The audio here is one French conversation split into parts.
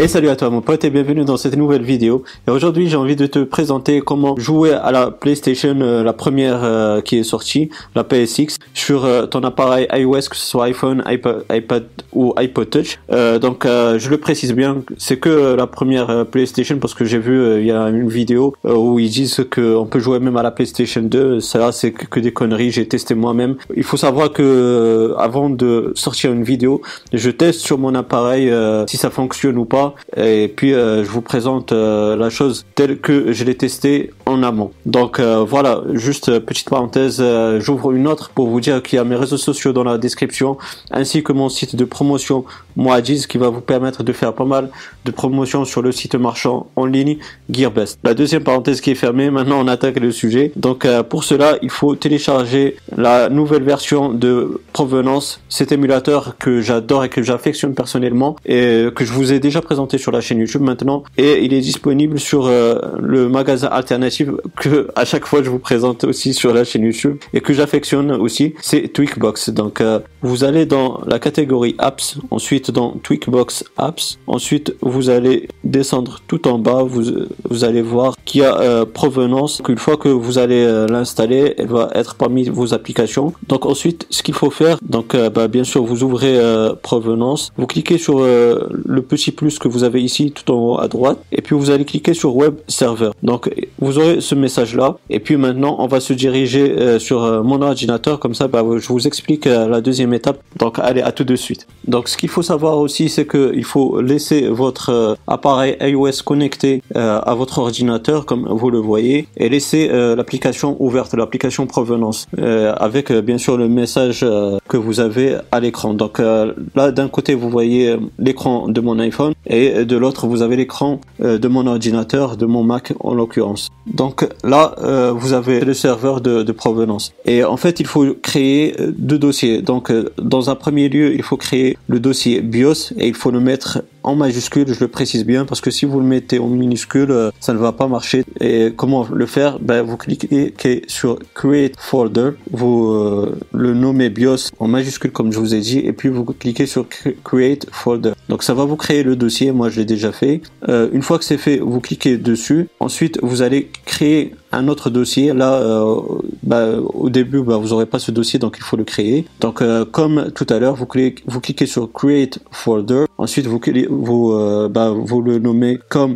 Et salut à toi mon pote et bienvenue dans cette nouvelle vidéo. Et aujourd'hui j'ai envie de te présenter comment jouer à la PlayStation, euh, la première euh, qui est sortie, la PSX, sur euh, ton appareil iOS, que ce soit iPhone, iPad, ou iPod Touch. donc je le précise bien, c'est que la première PlayStation parce que j'ai vu il y a une vidéo où ils disent qu'on peut jouer même à la PlayStation 2. Ça c'est que des conneries, j'ai testé moi-même. Il faut savoir que avant de sortir une vidéo, je teste sur mon appareil si ça fonctionne ou pas et puis euh, je vous présente euh, la chose telle que je l'ai testée en amont. Donc euh, voilà, juste petite parenthèse, j'ouvre une autre pour vous dire qu'il y a mes réseaux sociaux dans la description ainsi que mon site de promotion Moadiz qui va vous permettre de faire pas mal de promotions sur le site marchand en ligne Gearbest. La deuxième parenthèse qui est fermée, maintenant on attaque le sujet. Donc pour cela, il faut télécharger la nouvelle version de Provenance, cet émulateur que j'adore et que j'affectionne personnellement et que je vous ai déjà présenté sur la chaîne YouTube maintenant. Et il est disponible sur euh, le magasin alternatif que à chaque fois je vous présente aussi sur la chaîne YouTube et que j'affectionne aussi, c'est Tweakbox. Donc euh, vous allez dans la catégorie apps, ensuite dans Tweakbox apps, ensuite vous allez descendre tout en bas, vous, vous allez voir qu'il y a euh, provenance, qu'une fois que vous allez l'installer, elle va être parmi vos applications. Donc ensuite ce qu'il faut faire, donc bah, bien sûr vous ouvrez provenance, vous cliquez sur le petit plus que vous avez ici tout en haut à droite. Et puis vous allez cliquer sur web server donc vous aurez ce message là et puis maintenant on va se diriger euh, sur euh, mon ordinateur. Comme ça bah, je vous explique euh, la deuxième étape. Donc allez à tout de suite. Donc ce qu'il faut savoir aussi c'est que il faut laisser votre appareil iOS connecté à votre ordinateur comme vous le voyez. Et laisser l'application ouverte l'application provenance avec bien sûr le message que vous avez à l'écran. Donc là d'un côté vous voyez l'écran de mon iPhone et de l'autre vous avez l'écran euh, de mon ordinateur, de mon Mac en l'occurrence. Donc là euh, vous avez le serveur de, provenance et en fait il faut créer euh, deux dossiers. Donc dans un premier lieu il faut créer le dossier BIOS et il faut le mettre en majuscule, je le précise bien parce que si vous le mettez en minuscule, ça ne va pas marcher. Et comment le faire? Ben, Vous cliquez sur Create Folder, vous le nommez BIOS en majuscule comme je vous ai dit, et puis vous cliquez sur Create Folder. Donc ça va vous créer le dossier, moi je l'ai déjà fait. Euh, une fois que c'est fait, vous cliquez dessus. Ensuite, vous allez créer un autre dossier. Là, euh, bah, au début, bah, vous n'aurez pas ce dossier, donc il faut le créer. Donc euh, comme tout à l'heure, vous cliquez, vous cliquez sur Create Folder. Ensuite, vous, vous, bah, vous le nommez comme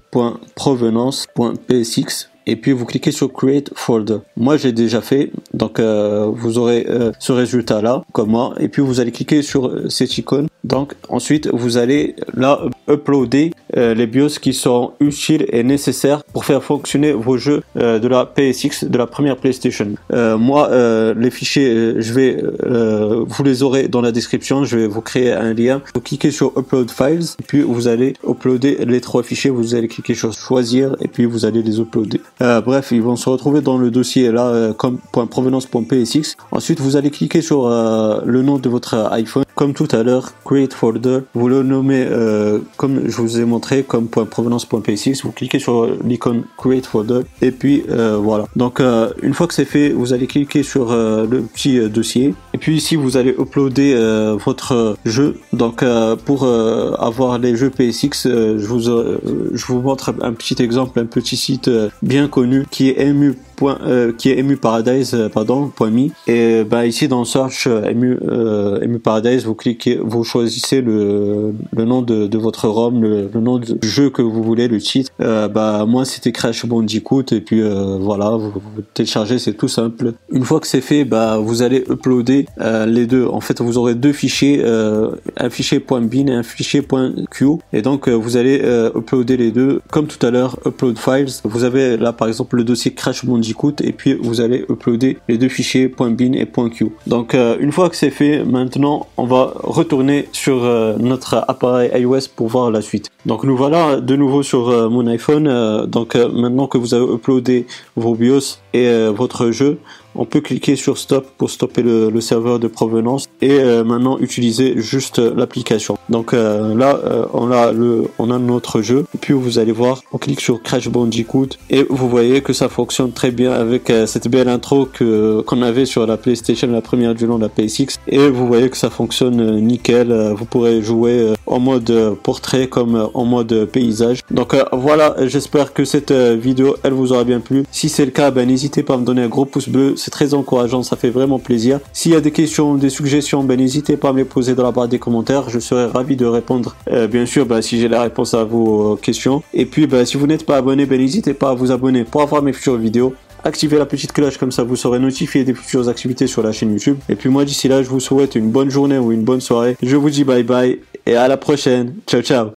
.provenance.psx et puis vous cliquez sur Create Folder. Moi j'ai déjà fait, donc euh, vous aurez euh, ce résultat là, comme moi, et puis vous allez cliquer sur euh, cette icône. Donc ensuite vous allez là uploader les BIOS qui sont utiles et nécessaires pour faire fonctionner vos jeux de la PSX, de la première PlayStation. moi les fichiers, je vais, vous les aurez dans la description, je vais vous créer un lien. Vous cliquez sur Upload Files, et puis vous allez uploader les trois fichiers, vous allez cliquer sur Choisir, et puis vous allez les uploader. Euh, bref, ils vont se retrouver dans le dossier là euh, comme .provenance.psx. Ensuite, vous allez cliquer sur euh, le nom de votre iPhone, comme tout à l'heure, create folder. Vous le nommez comme je vous ai montré comme .provenance.psx. Vous cliquez sur l'icône create folder et puis voilà. Donc une fois que c'est fait, vous allez cliquer sur le petit dossier et puis ici vous allez uploader votre jeu. Donc pour avoir les jeux PSX, je vous je vous montre un petit exemple, un petit site bien connu qui est euh, qui est Emu Paradise, euh, pardon, point .me. Et bah ici dans Search euh, Emu, Emu Paradise, vous cliquez, vous choisissez le, le nom de, votre ROM, le, nom du jeu que vous voulez, le titre. bah moi c'était Crash Bandicoot et puis voilà, vous, téléchargez, c'est tout simple. Une fois que c'est fait, bah vous allez uploader les deux. En fait, vous aurez deux fichiers, un fichier .bin et un fichier .q. Et donc vous allez uploader les deux, comme tout à l'heure, upload files. Vous avez là par exemple le dossier Crash Bandicoot et puis vous allez uploader les deux fichiers .bin et .q. Donc euh, une fois que c'est fait, maintenant on va retourner sur euh, notre appareil iOS pour voir la suite. Donc nous voilà de nouveau sur euh, mon iPhone. donc maintenant que vous avez uploadé vos BIOS et votre jeu, on peut cliquer sur stop pour stopper le, serveur de provenance et euh, maintenant utiliser juste l'application. Donc euh, là euh, on a le on a notre jeu et puis vous allez voir on clique sur Crash Bandicoot et vous voyez que ça fonctionne très bien avec cette belle intro que qu'on avait sur la PlayStation la première du long de la PSX et vous voyez que ça fonctionne nickel. vous pourrez jouer en mode euh, portrait comme euh, en mode paysage. Donc voilà, j'espère que cette vidéo elle vous aura bien plu. Si c'est le cas, ben n'hésitez pas à me donner un gros pouce bleu, c'est très encourageant, ça fait vraiment plaisir. S'il y a des questions, des suggestions, ben n'hésitez pas à me les poser dans la barre des commentaires, je serai ravi de répondre. bien sûr, ben, si j'ai la réponse à vos questions. Et puis, ben, si vous n'êtes pas abonné, ben n'hésitez pas à vous abonner pour avoir mes futures vidéos activez la petite cloche comme ça vous serez notifié des futures activités sur la chaîne YouTube. Et puis moi d'ici là je vous souhaite une bonne journée ou une bonne soirée. Je vous dis bye bye et à la prochaine. Ciao ciao